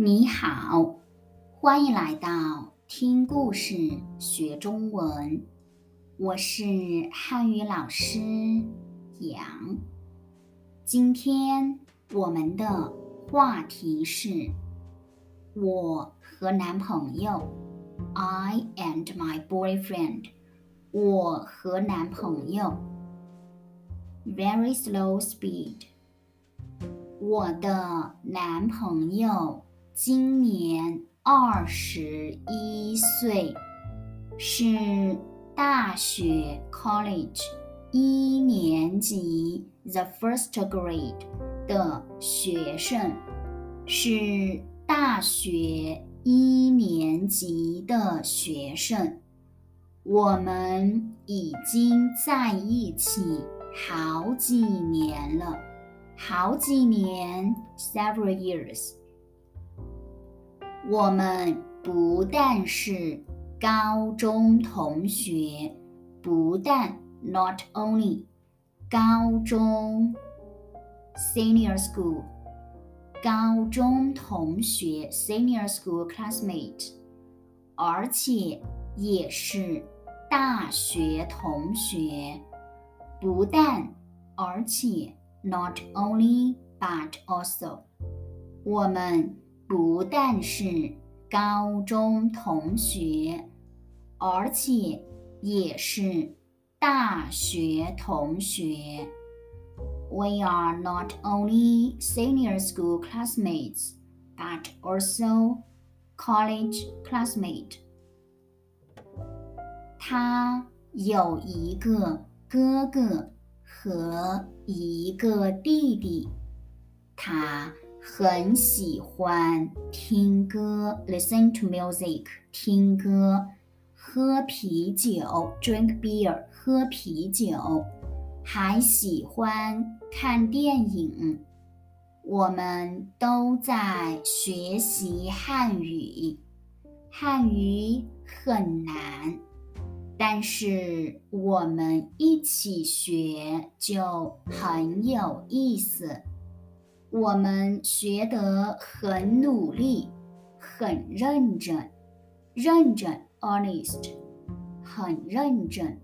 你好，欢迎来到听故事学中文。我是汉语老师杨。今天我们的话题是我和男朋友，I and my boyfriend。我和男朋友，very slow speed。我的男朋友。今年二十一岁，是大学 college 一年级 the first grade 的学生，是大学一年级的学生。我们已经在一起好几年了，好几年 several years。我们不但是高中同学，不但 not only 高中 senior school 高中同学 senior school classmate，而且也是大学同学，不但而且 not only but also 我们。不但是高中同学，而且也是大学同学。We are not only senior school classmates, but also college classmate. 他有一个哥哥和一个弟弟，他。很喜欢听歌，listen to music，听歌，喝啤酒，drink beer，喝啤酒，还喜欢看电影。我们都在学习汉语，汉语很难，但是我们一起学就很有意思。我们学得很努力，很认真，认真，honest，很认真。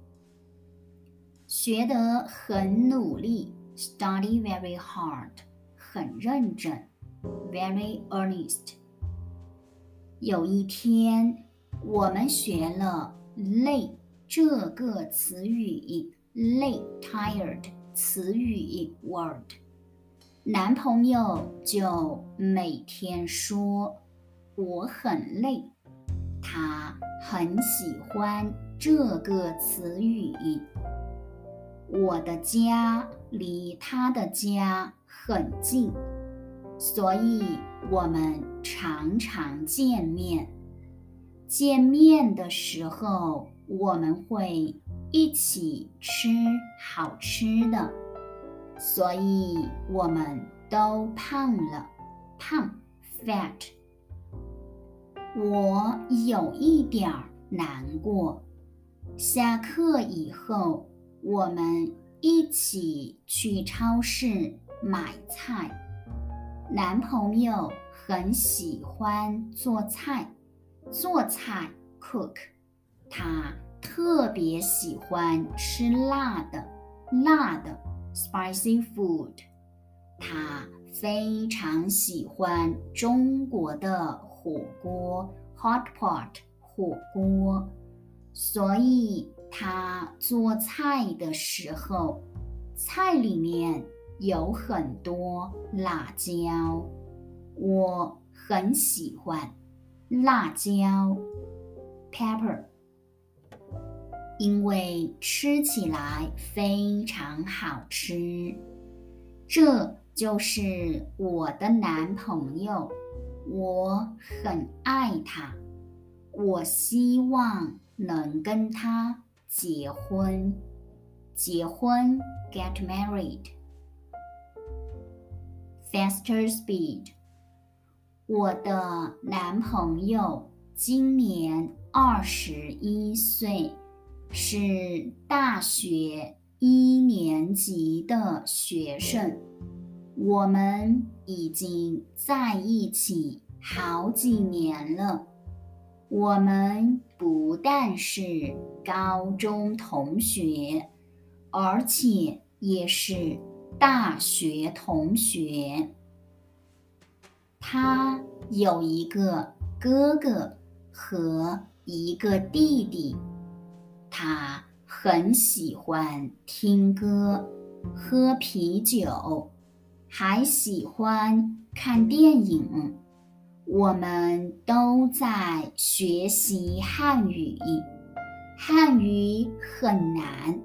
学得很努力，study very hard，很认真，very earnest。有一天，我们学了“累”这个词语，“累 ”tired 词语 word。男朋友就每天说我很累，他很喜欢这个词语。我的家离他的家很近，所以我们常常见面。见面的时候，我们会一起吃好吃的。所以我们都胖了，胖，fat。我有一点难过。下课以后，我们一起去超市买菜。男朋友很喜欢做菜，做菜 cook。他特别喜欢吃辣的，辣的。Spicy food，他非常喜欢中国的火锅 hot pot 火锅，所以他做菜的时候，菜里面有很多辣椒，我很喜欢辣椒 pepper。因为吃起来非常好吃，这就是我的男朋友，我很爱他，我希望能跟他结婚，结婚 get married，faster speed。我的男朋友今年二十一岁。是大学一年级的学生，我们已经在一起好几年了。我们不但是高中同学，而且也是大学同学。他有一个哥哥和一个弟弟，他很喜欢听歌、喝啤酒，还喜欢看电影。我们都在学习汉语，汉语很难，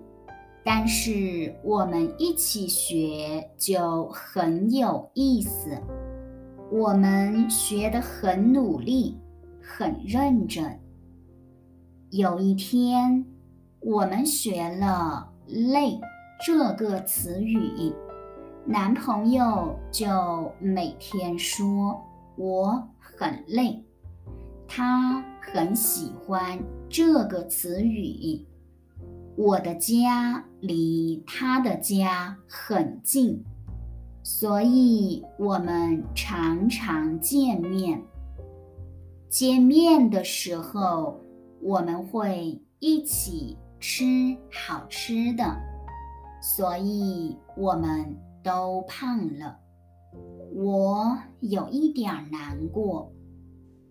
但是我们一起学就很有意思。我们学得很努力，很认真。有一天，我们学了“累”这个词语，男朋友就每天说。我很累，他很喜欢这个词语。我的家离他的家很近，所以我们常常见面。见面的时候，我们会一起吃好吃的，所以我们都胖了。我有一点难过。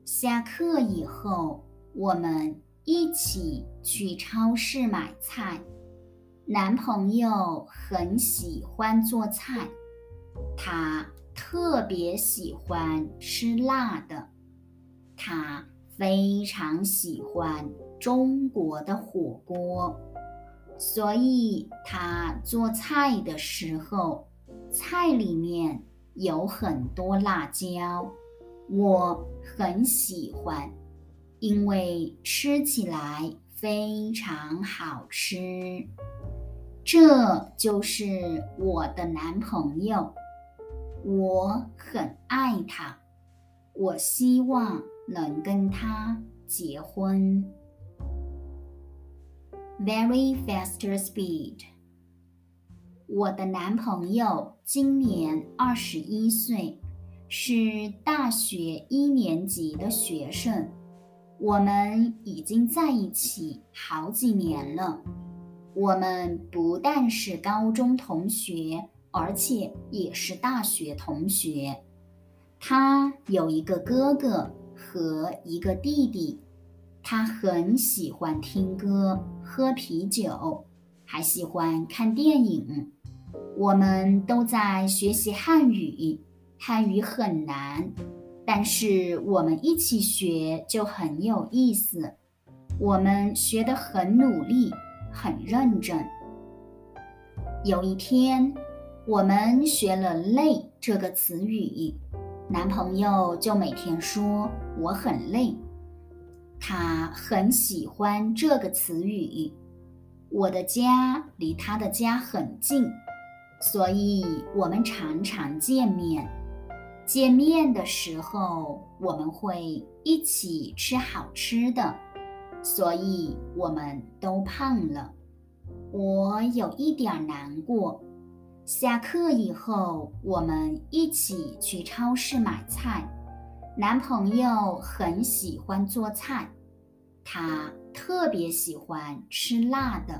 下课以后，我们一起去超市买菜。男朋友很喜欢做菜，他特别喜欢吃辣的。他非常喜欢中国的火锅，所以他做菜的时候，菜里面。有很多辣椒，我很喜欢，因为吃起来非常好吃。这就是我的男朋友，我很爱他，我希望能跟他结婚。Very fast speed. 我的男朋友今年二十一岁，是大学一年级的学生。我们已经在一起好几年了。我们不但是高中同学，而且也是大学同学。他有一个哥哥和一个弟弟。他很喜欢听歌、喝啤酒，还喜欢看电影。我们都在学习汉语，汉语很难，但是我们一起学就很有意思。我们学得很努力，很认真。有一天，我们学了“累”这个词语，男朋友就每天说我很累。他很喜欢这个词语。我的家离他的家很近。所以我们常常见面，见面的时候我们会一起吃好吃的，所以我们都胖了。我有一点难过。下课以后我们一起去超市买菜，男朋友很喜欢做菜，他特别喜欢吃辣的。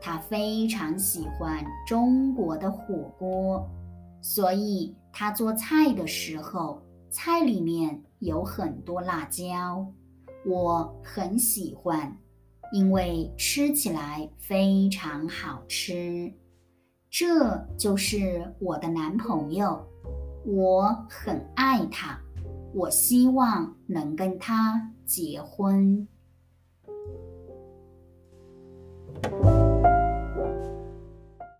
他非常喜欢中国的火锅，所以他做菜的时候，菜里面有很多辣椒。我很喜欢，因为吃起来非常好吃。这就是我的男朋友，我很爱他，我希望能跟他结婚。Bye.